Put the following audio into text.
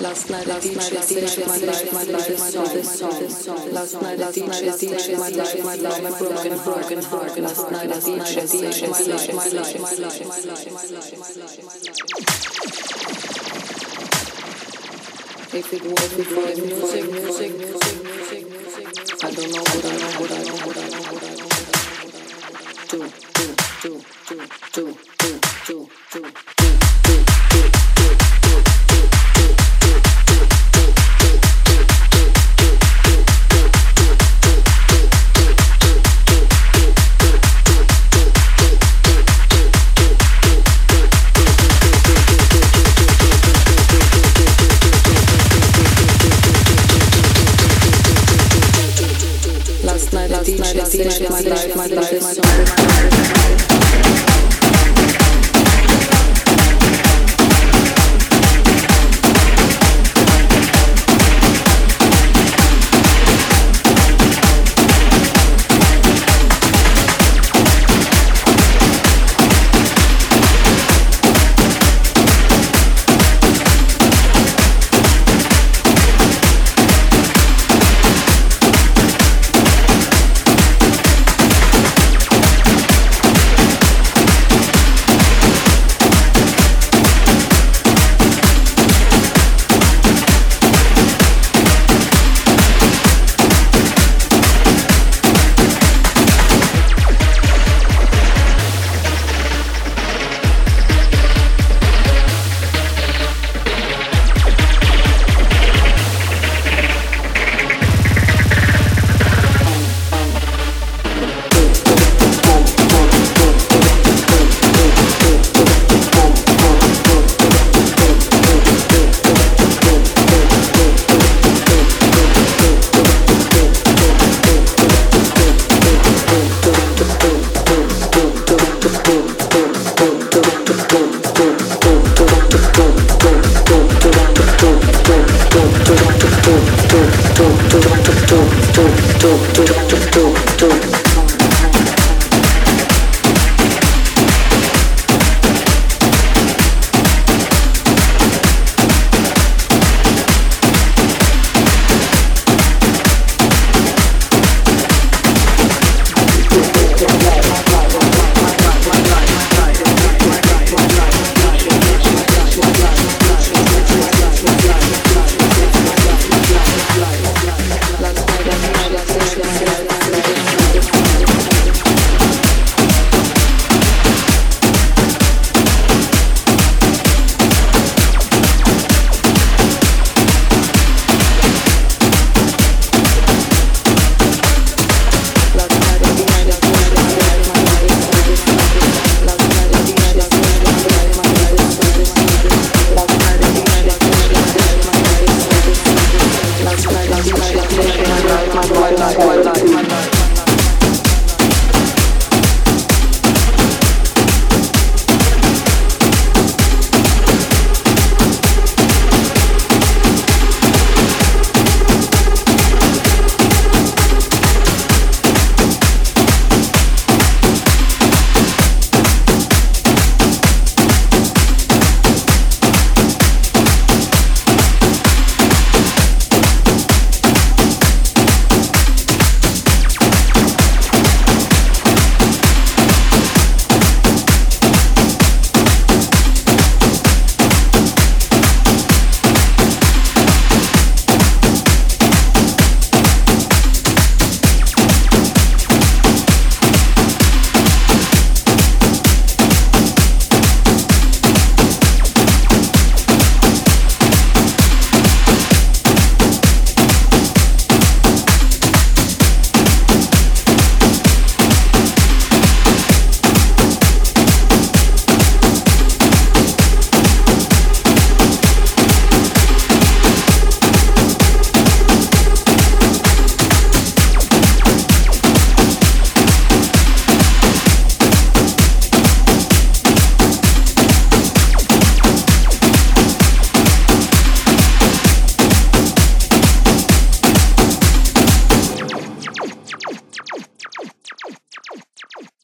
Last night, last night, my life, my life, my life, this song. Last night, last night, last night, my life, my life, my broken, broken heart. Last night, night, my life, my life, my life, my life, my life, my life. If it wasn't for the music, music, music, music, music, I don't know what I know, what I know, what I know, I know. Do, do, do, do, do.